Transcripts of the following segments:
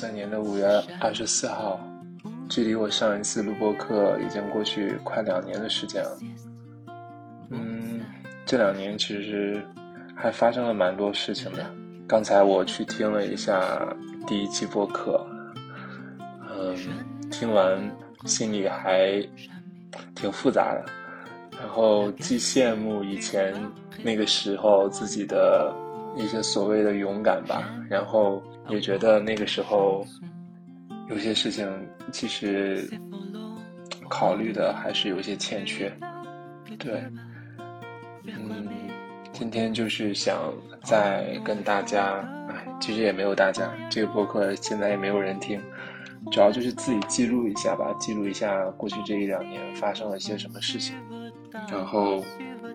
三年的五月二十四号，距离我上一次录播课已经过去快两年的时间了。嗯，这两年其实还发生了蛮多事情的。刚才我去听了一下第一期播客，嗯，听完心里还挺复杂的。然后既羡慕以前那个时候自己的一些所谓的勇敢吧，然后也觉得那个时候有些事情其实考虑的还是有些欠缺。对，嗯，今天就是想再跟大家，哎，其实也没有大家，这个播客现在也没有人听，主要就是自己记录一下吧，记录一下过去这一两年发生了些什么事情。然后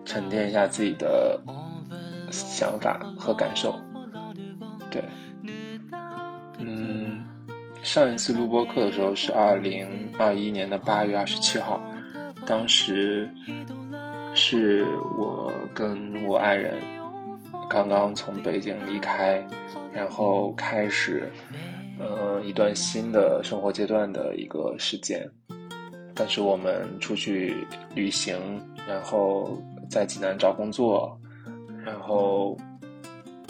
沉淀一下自己的想法和感受，对，嗯，上一次录播课的时候是二零二一年的八月二十七号，当时是我跟我爱人刚刚从北京离开，然后开始呃一段新的生活阶段的一个时间。但是我们出去旅行，然后在济南找工作，然后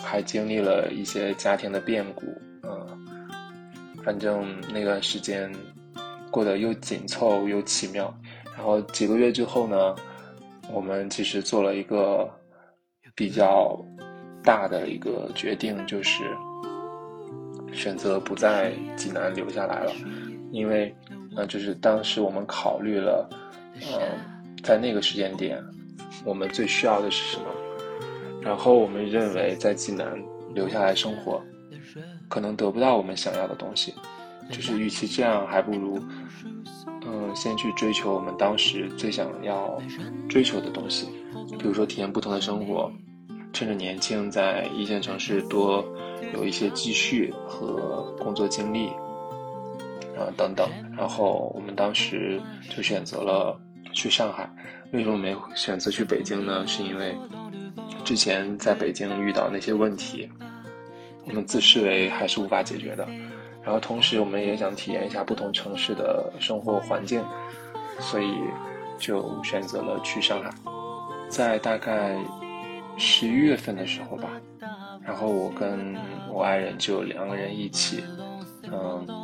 还经历了一些家庭的变故，嗯，反正那段时间过得又紧凑又奇妙。然后几个月之后呢，我们其实做了一个比较大的一个决定，就是选择不在济南留下来了，因为。那就是当时我们考虑了，嗯，在那个时间点，我们最需要的是什么？然后我们认为在济南留下来生活，可能得不到我们想要的东西，就是与其这样，还不如，嗯，先去追求我们当时最想要追求的东西，比如说体验不同的生活，趁着年轻在一线城市多有一些积蓄和工作经历。啊，等等，然后我们当时就选择了去上海。为什么没选择去北京呢？是因为之前在北京遇到那些问题，我们自视为还是无法解决的。然后同时，我们也想体验一下不同城市的生活环境，所以就选择了去上海。在大概十一月份的时候吧，然后我跟我爱人就两个人一起，嗯。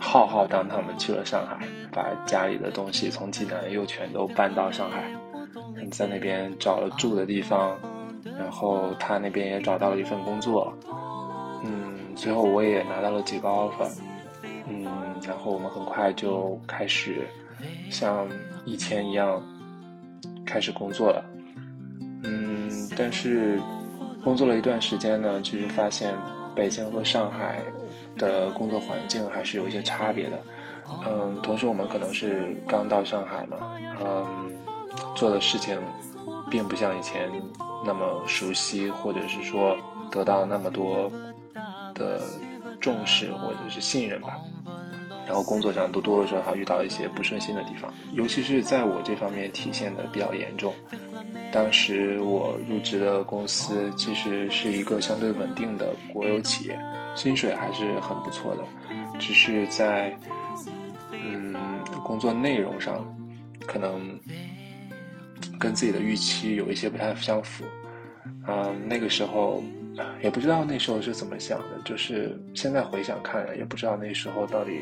浩浩荡荡的去了上海，把家里的东西从济南又全都搬到上海，在那边找了住的地方，然后他那边也找到了一份工作，嗯，最后我也拿到了几个 offer，嗯，然后我们很快就开始像以前一样开始工作了，嗯，但是工作了一段时间呢，其实发现北京和上海。的工作环境还是有一些差别的，嗯，同时我们可能是刚到上海嘛，嗯，做的事情并不像以前那么熟悉，或者是说得到那么多的重视或者是信任吧。然后工作上都多多少少遇到一些不顺心的地方，尤其是在我这方面体现的比较严重。当时我入职的公司其实是一个相对稳定的国有企业。薪水还是很不错的，只是在嗯工作内容上，可能跟自己的预期有一些不太相符。嗯，那个时候也不知道那时候是怎么想的，就是现在回想看，也不知道那时候到底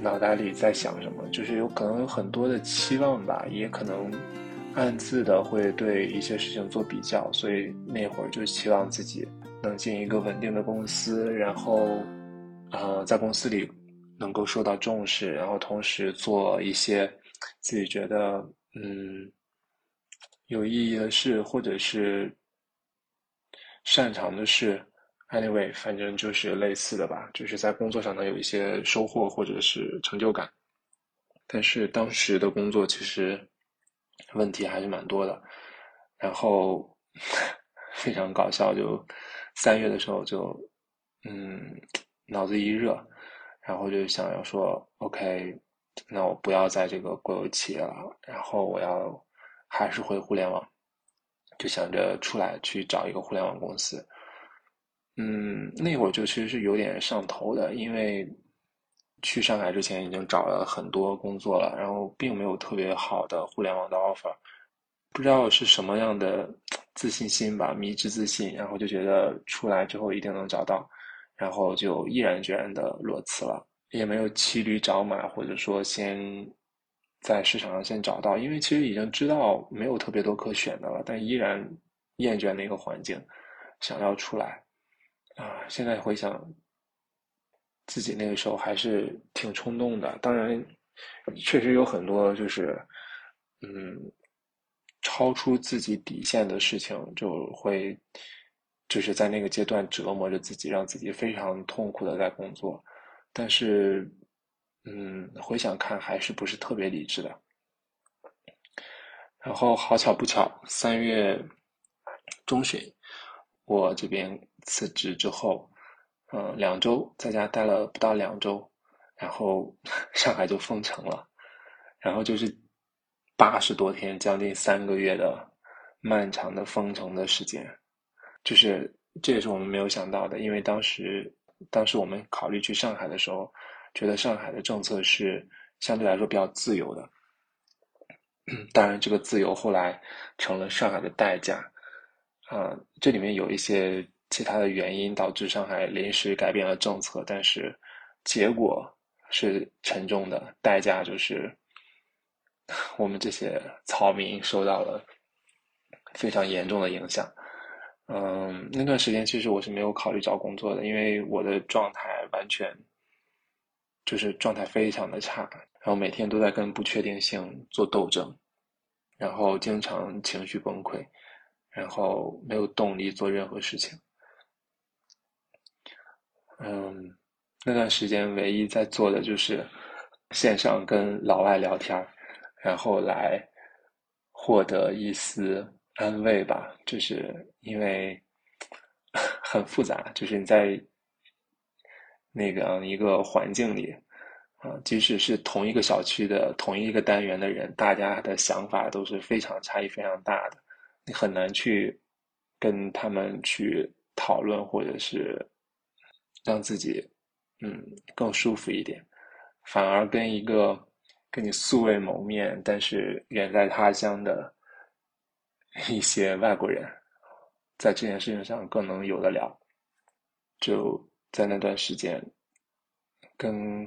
脑袋里在想什么，就是有可能有很多的期望吧，也可能暗自的会对一些事情做比较，所以那会儿就期望自己。能进一个稳定的公司，然后，呃，在公司里能够受到重视，然后同时做一些自己觉得嗯有意义的事，或者是擅长的事。Anyway，反正就是类似的吧，就是在工作上能有一些收获或者是成就感。但是当时的工作其实问题还是蛮多的，然后 非常搞笑就。三月的时候就，嗯，脑子一热，然后就想要说，OK，那我不要在这个国有企业了，然后我要还是回互联网，就想着出来去找一个互联网公司。嗯，那会儿就其实是有点上头的，因为去上海之前已经找了很多工作了，然后并没有特别好的互联网的 offer，不知道是什么样的自信心吧，迷之自信，然后就觉得出来之后一定能找到，然后就毅然决然的裸辞了，也没有骑驴找马，或者说先在市场上先找到，因为其实已经知道没有特别多可选的了，但依然厌倦那个环境，想要出来。啊，现在回想，自己那个时候还是挺冲动的。当然，确实有很多就是，嗯，超出自己底线的事情，就会就是在那个阶段折磨着自己，让自己非常痛苦的在工作。但是，嗯，回想看还是不是特别理智的。然后好巧不巧，三月中旬。我这边辞职之后，嗯，两周在家待了不到两周，然后 上海就封城了，然后就是八十多天，将近三个月的漫长的封城的时间，就是这也是我们没有想到的，因为当时当时我们考虑去上海的时候，觉得上海的政策是相对来说比较自由的，当然这个自由后来成了上海的代价。啊，这里面有一些其他的原因导致上海临时改变了政策，但是结果是沉重的，代价就是 我们这些草民受到了非常严重的影响。嗯，那段时间其实我是没有考虑找工作的，因为我的状态完全就是状态非常的差，然后每天都在跟不确定性做斗争，然后经常情绪崩溃。然后没有动力做任何事情，嗯，那段时间唯一在做的就是线上跟老外聊天然后来获得一丝安慰吧。就是因为 很复杂，就是你在那个一个环境里啊，即使是同一个小区的同一个单元的人，大家的想法都是非常差异非常大的。你很难去跟他们去讨论，或者是让自己嗯更舒服一点，反而跟一个跟你素未谋面，但是远在他乡的一些外国人，在这件事情上更能有的聊。就在那段时间，跟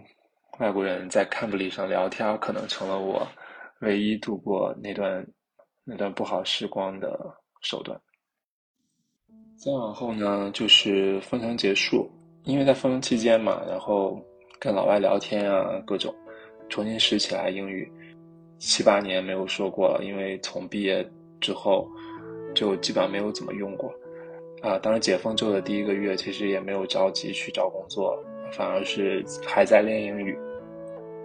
外国人在 c a m b r i 上聊天，可能成了我唯一度过那段。那段不好时光的手段。再往后呢，就是封城结束，因为在封城期间嘛，然后跟老外聊天啊，各种重新拾起来英语，七八年没有说过了，因为从毕业之后就基本上没有怎么用过。啊，当时解封之后的第一个月，其实也没有着急去找工作，反而是还在练英语。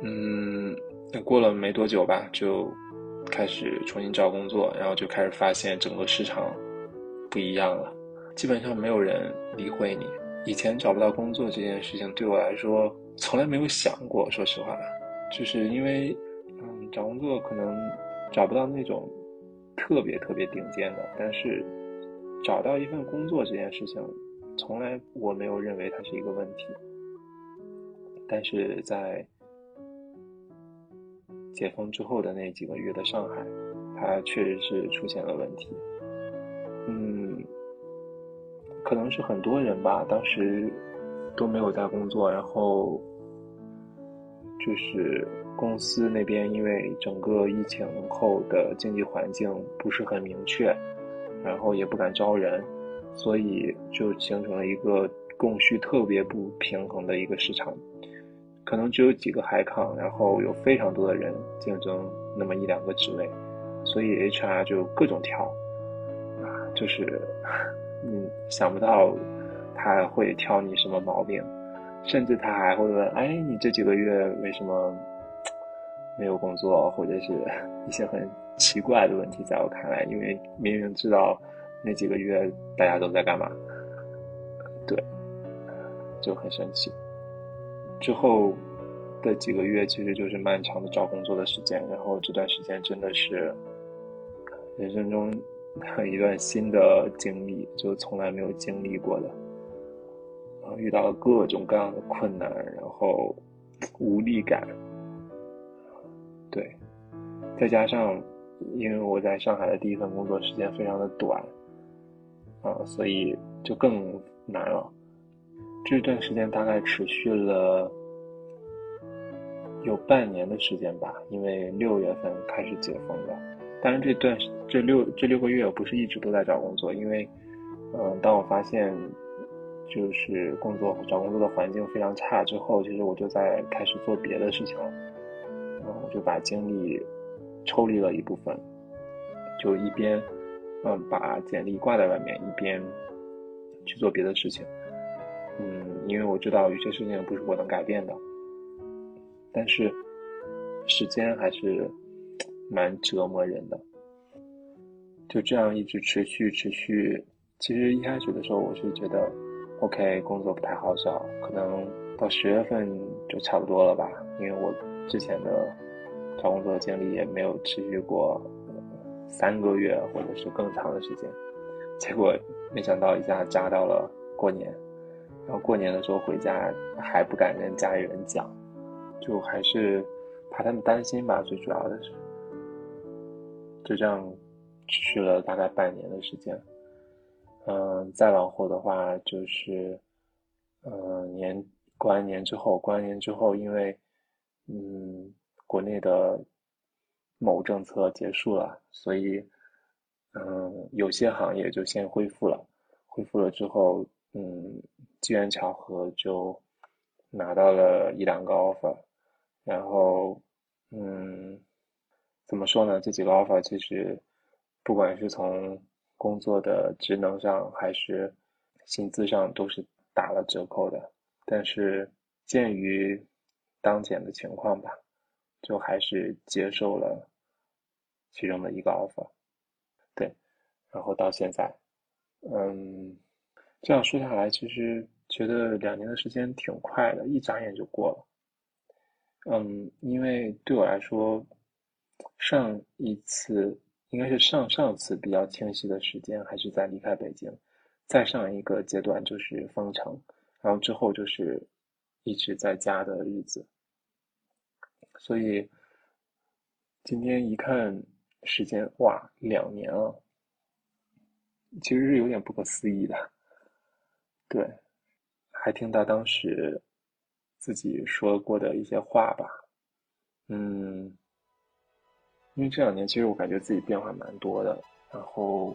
嗯，过了没多久吧，就。开始重新找工作，然后就开始发现整个市场不一样了，基本上没有人理会你。以前找不到工作这件事情对我来说从来没有想过，说实话，就是因为嗯，找工作可能找不到那种特别特别顶尖的，但是找到一份工作这件事情，从来我没有认为它是一个问题。但是在解封之后的那几个月的上海，它确实是出现了问题。嗯，可能是很多人吧，当时都没有在工作，然后就是公司那边因为整个疫情后的经济环境不是很明确，然后也不敢招人，所以就形成了一个供需特别不平衡的一个市场。可能只有几个海康，然后有非常多的人竞争那么一两个职位，所以 HR 就各种挑，啊，就是 嗯想不到他会挑你什么毛病，甚至他还会问，哎，你这几个月为什么没有工作，或者是一些很奇怪的问题，在我看来，因为明明知道那几个月大家都在干嘛，对，就很生气。之后的几个月其实就是漫长的找工作的时间，然后这段时间真的是人生中一段新的经历，就从来没有经历过的，遇到了各种各样的困难，然后无力感，再加上因为我在上海的第一份工作时间非常的短，啊，所以就更难了。这段时间大概持续了有半年的时间吧，因为六月份开始解封的。当然，这段这六这六个月我不是一直都在找工作，因为，嗯，当我发现就是工作找工作的环境非常差之后，其实我就在开始做别的事情了。嗯，我就把精力抽离了一部分，就一边嗯把简历挂在外面，一边去做别的事情。嗯，因为我知道有些事情不是我能改变的，但是时间还是。蛮折磨人的，就这样一直持续持续。其实一开始的时候，我是觉得，OK，工作不太好找，可能到十月份就差不多了吧。因为我之前的工作经历也没有持续过三个月或者是更长的时间。结果没想到一下扎到了过年，然后过年的时候回家还不敢跟家里人讲，就还是怕他们担心吧。最主要的是。就这样持续了大概半年的时间，嗯，再往后的话就是，嗯，年过完年之后，过完年之后，因为，嗯，内的某政策结束了，所以，嗯，有些行业就先恢复了，恢复了之后，嗯，机缘巧合就拿到了一两个 offer，然后，嗯。怎么说呢？这几个 offer 其实，不管是从工作的职能上，还是薪资上，都是打了折扣的。但是鉴于当前的情况吧，就还是接受了其中的一个 offer。对，然后到现在，嗯，这样说下来，其实觉得两年的时间挺快的，一眨眼就过了。嗯，因为对我来说。上一次应该是上上次比较清晰的时间，还是在离开北京。再上一个阶段就是封城，然后之后就是一直在家的日子。所以今天一看时间，哇，两年了，其实是有点不可思议的。对，还听到当时自己说过的一些话吧，嗯。因为这两年其实我感觉自己变化蛮多的，然后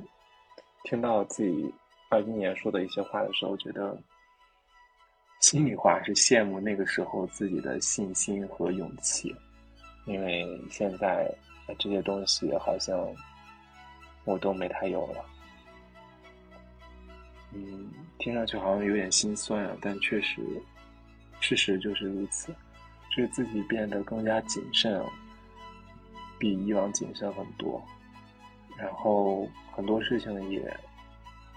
听到自己二一年说的一些话的时候，觉得心里话是羡慕那个时候自己的信心和勇气，因为现在这些东西好像我都没太有了。嗯，听上去好像有点心酸啊，但确实事实就是如此，就是自己变得更加谨慎。比以往谨慎很多，然后很多事情也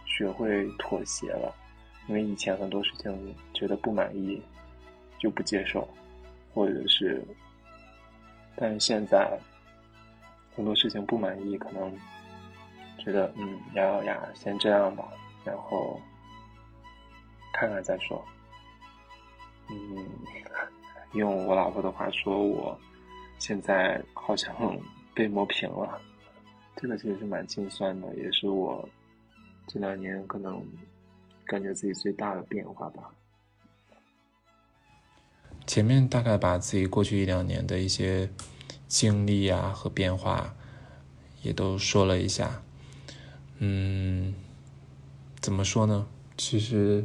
学会妥协了，因为以前很多事情觉得不满意就不接受，或者是，但是现在很多事情不满意，可能觉得嗯咬咬牙先这样吧，然后看看再说。嗯，用我老婆的话说，我。现在好像被磨平了，这个其实是蛮心酸的，也是我这两年可能感觉自己最大的变化吧。前面大概把自己过去一两年的一些经历啊和变化也都说了一下，嗯，怎么说呢？其实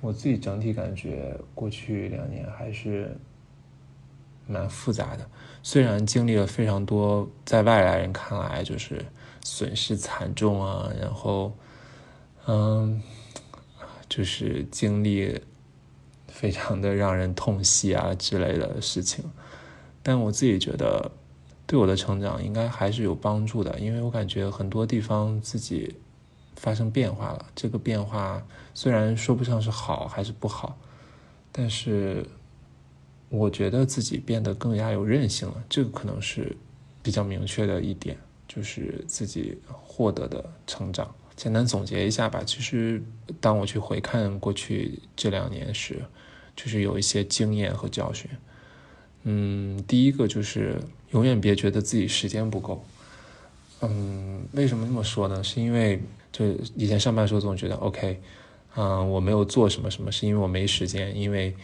我自己整体感觉过去两年还是。蛮复杂的，虽然经历了非常多，在外来人看来就是损失惨重啊，然后，嗯，就是经历非常的让人痛惜啊之类的事情，但我自己觉得对我的成长应该还是有帮助的，因为我感觉很多地方自己发生变化了，这个变化虽然说不上是好还是不好，但是。我觉得自己变得更加有韧性了，这个可能是比较明确的一点。就是自己获得的成长。简单总结一下吧，其实当我去回看过去这两年时，就是有一些经验和教训。嗯，第一个就是永远别觉得自己时间不够。嗯，为什么这么说呢？是因为就以前上班的时候总觉得 OK，嗯，我没有做什么什么，是因为我没时间，因为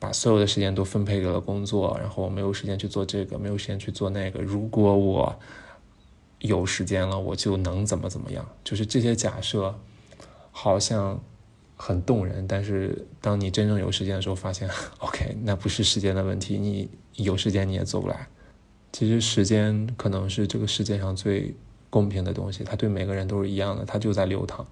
把所有的时间都分配给了工作，然后我没有时间去做这个，没有时间去做那个。如果我有时间了，我就能怎么怎么样？就是这些假设，好像很动人。但是当你真正有时间的时候，发现，OK，那不是时间的问题。你有时间你也做不来。其实时间可能是这个世界上最公平的东西，它对每个人都是一样的，它就在流淌。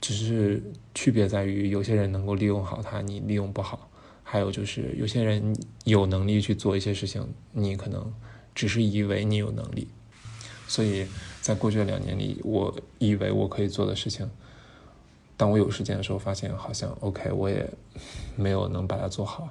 只是区别在于，有些人能够利用好它，你利用不好；还有就是有些人有能力去做一些事情，你可能只是以为你有能力。所以在过去的两年里，我以为我可以做的事情，当我有时间的时候，发现好像 OK，我也没有能把它做好，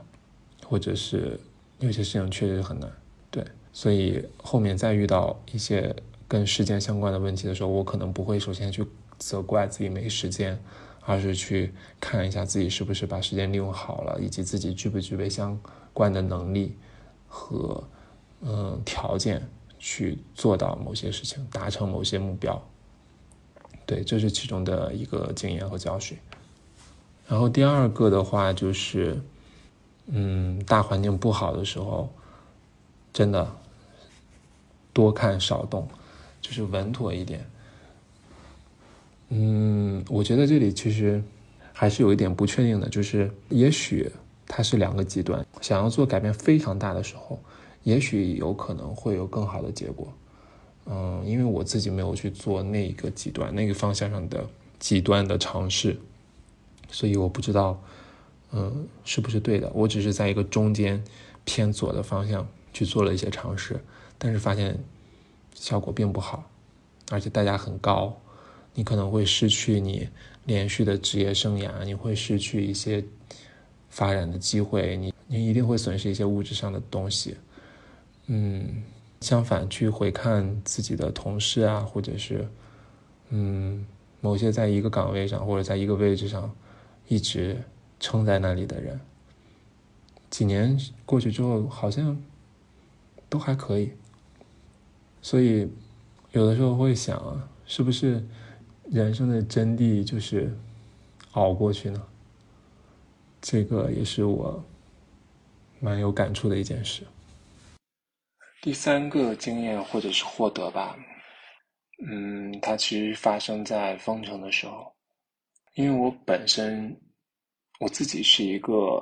或者是有些事情确实很难。对，所以后面再遇到一些跟时间相关的问题的时候，我可能不会首先去责怪自己没时间，而是去看一下自己是不是把时间利用好了，以及自己具不具备相关的能力和嗯条件。去做到某些事情，达成某些目标，对，这是其中的一个经验和教训。然后第二个的话就是，嗯，大环境不好的时候，真的多看少动，就是稳妥一点。嗯，我觉得这里其实还是有一点不确定的，就是也许它是两个极端，想要做改变非常大的时候。也许有可能会有更好的结果，嗯，因为我自己没有去做那个极端、那个方向上的极端的尝试，所以我不知道，嗯，是不是对的。我只是在一个中间偏左的方向去做了一些尝试，但是发现效果并不好，而且代价很高。你可能会失去你连续的职业生涯，你会失去一些发展的机会，你你一定会损失一些物质上的东西。嗯，相反，去回看自己的同事啊，或者是，嗯，某些在一个岗位上或者在一个位置上一直撑在那里的人，几年过去之后，好像都还可以。所以，有的时候会想，是不是人生的真谛就是熬过去呢？这个也是我蛮有感触的一件事。第三个经验或者是获得吧，嗯，它其实发生在封城的时候，因为我本身我自己是一个，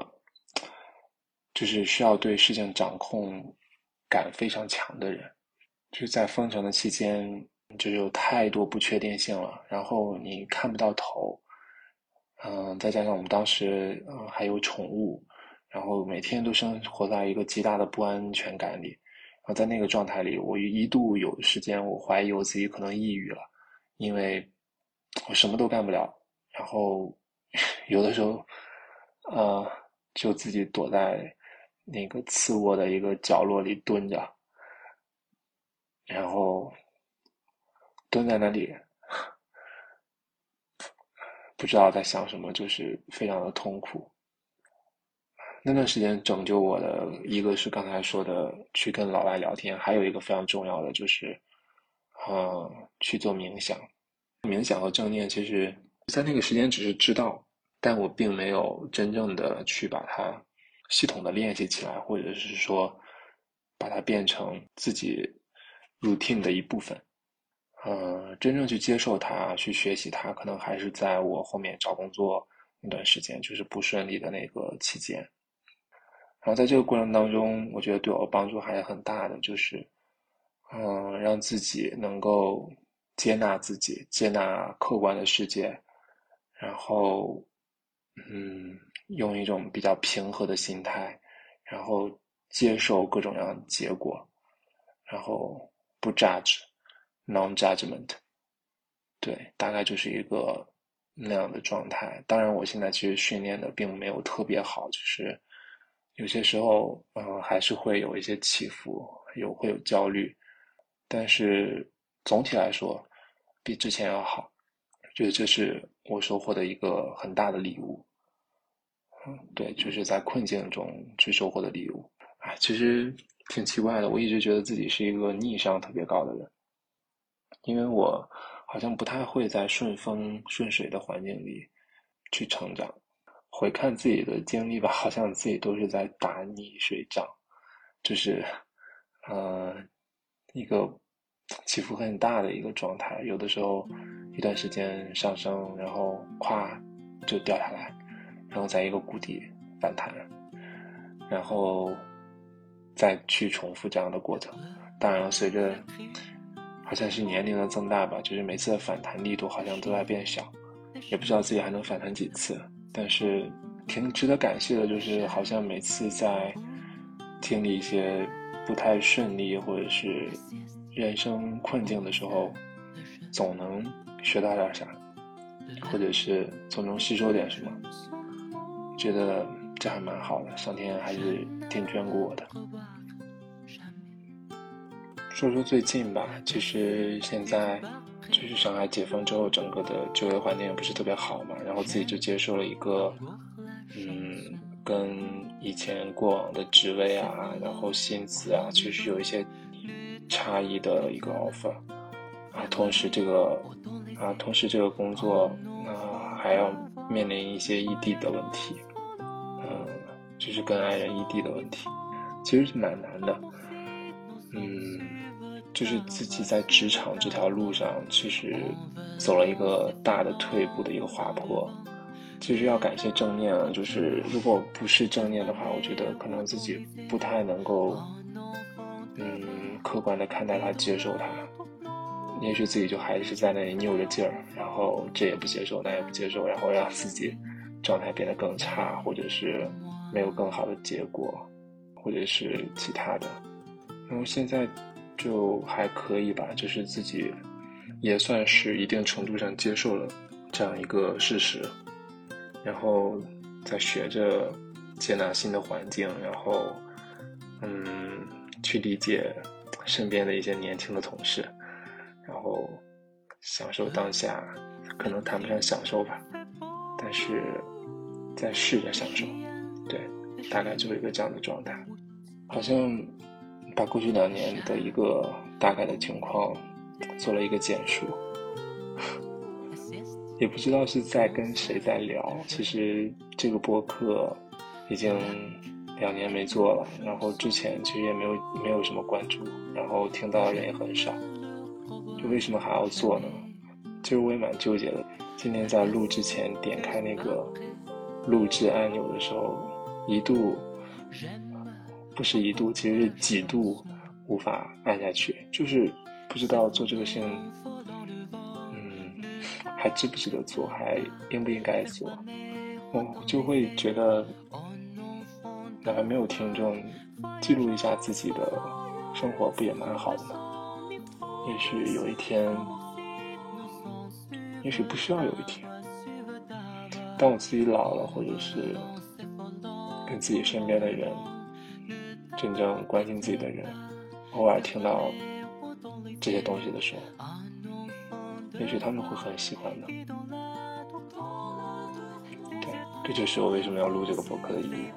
就是需要对事情掌控感非常强的人，就是在封城的期间，就有太多不确定性了，然后你看不到头，嗯，再加上我们当时嗯还有宠物，然后每天都生活在一个极大的不安全感里。在那个状态里，我一度有时间，我怀疑我自己可能抑郁了，因为我什么都干不了，然后 有的时候，呃，就自己躲在那个次卧的一个角落里蹲着，然后蹲在那里，不知道在想什么，就是非常的痛苦。那段时间拯救我的一个是刚才说的去跟老外聊天，还有一个非常重要的就是，呃，去做冥想。冥想和正念其实，在那个时间只是知道，但我并没有真正的去把它系统的练习起来，或者是说把它变成自己 routine 的一部分。呃，真正去接受它，去学习它，可能还是在我后面找工作那段时间，就是不顺利的那个期间。然后在这个过程当中，我觉得对我帮助还是很大的，就是，嗯，让自己能够接纳自己，接纳客观的世界，然后，嗯，用一种比较平和的心态，然后接受各种各样的结果，然后不 judge，non judgment，对，大概就是一个那样的状态。当然，我现在其实训练的并没有特别好，就是。有些时候，嗯，还是会有一些起伏，有会有焦虑，但是总体来说比之前要好，觉得这是我收获的一个很大的礼物。嗯，对，就是在困境中去收获的礼物。哎，其实挺奇怪的，我一直觉得自己是一个逆商特别高的人，因为我好像不太会在顺风顺水的环境里去成长。回看自己的经历吧，好像自己都是在打逆水仗，就是，呃，一个起伏很大的一个状态。有的时候一段时间上升，然后咵就掉下来，然后在一个谷底反弹，然后再去重复这样的过程。当然，随着好像是年龄的增大吧，就是每次的反弹力度好像都在变小，也不知道自己还能反弹几次。但是，挺值得感谢的，就是好像每次在经历一些不太顺利或者是人生困境的时候，总能学到点啥，或者是总能吸收点什么，觉得这还蛮好的。上天还是挺眷顾我的。说说最近吧，其实现在。就是上海解封之后，整个的就业环境也不是特别好嘛，然后自己就接受了一个，嗯，跟以前过往的职位啊，然后薪资啊，其实有一些差异的一个 offer，啊，同时这个，啊，同时这个工作，啊，还要面临一些异地的问题，嗯，就是跟爱人异地的问题，其实是蛮难的，嗯。就是自己在职场这条路上，其实走了一个大的退步的一个滑坡。其实要感谢正念啊，就是如果不是正念的话，我觉得可能自己不太能够，嗯，客观的看待它，接受它。也许自己就还是在那里拗着劲儿，然后这也不接受，那也不接受，然后让自己状态变得更差，或者是没有更好的结果，或者是其他的。然后现在。就还可以吧，就是自己也算是一定程度上接受了这样一个事实，然后在学着接纳新的环境，然后嗯，去理解身边的一些年轻的同事，然后享受当下，可能谈不上享受吧，但是在试着享受，对，大概就是一个这样的状态，好像。把过去两年的一个大概的情况做了一个简述，也不知道是在跟谁在聊。其实这个播客已经两年没做了，然后之前其实也没有没有什么关注，然后听到的人也很少。就为什么还要做呢？其实我也蛮纠结的。今天在录之前点开那个录制按钮的时候，一度。不是一度，其实是几度无法按下去，就是不知道做这个事情，嗯，还值不值得做，还应不应该做，我就会觉得，哪怕没有听众，记录一下自己的生活，不也蛮好的吗？也许有一天，也许不需要有一天，当我自己老了，或者是跟自己身边的人。真正关心自己的人，偶尔听到这些东西的时候，也许他们会很喜欢的。对，这就是我为什么要录这个博客的意义。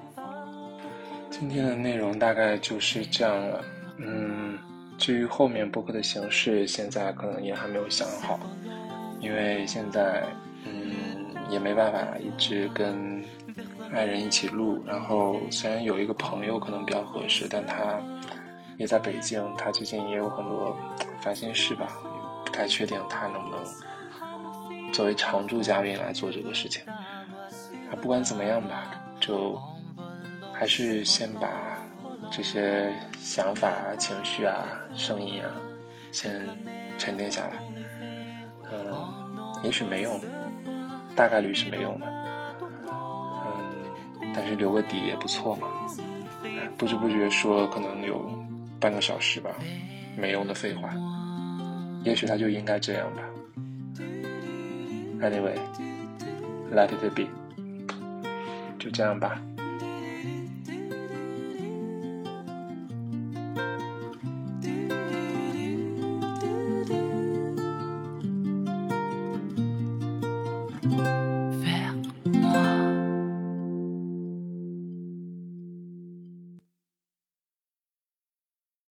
今天的内容大概就是这样了。嗯，至于后面博客的形式，现在可能也还没有想好，因为现在嗯也没办法一直跟。爱人一起录，然后虽然有一个朋友可能比较合适，但他也在北京，他最近也有很多烦心事吧，不太确定他能不能作为常驻嘉宾来做这个事情。啊，不管怎么样吧，就还是先把这些想法啊、情绪啊、声音啊，先沉淀下来。嗯，也许没用，大概率是没用的。但是留个底也不错嘛。不知不觉说可能有半个小时吧，没用的废话。也许他就应该这样吧。Anyway，let it be，就这样吧。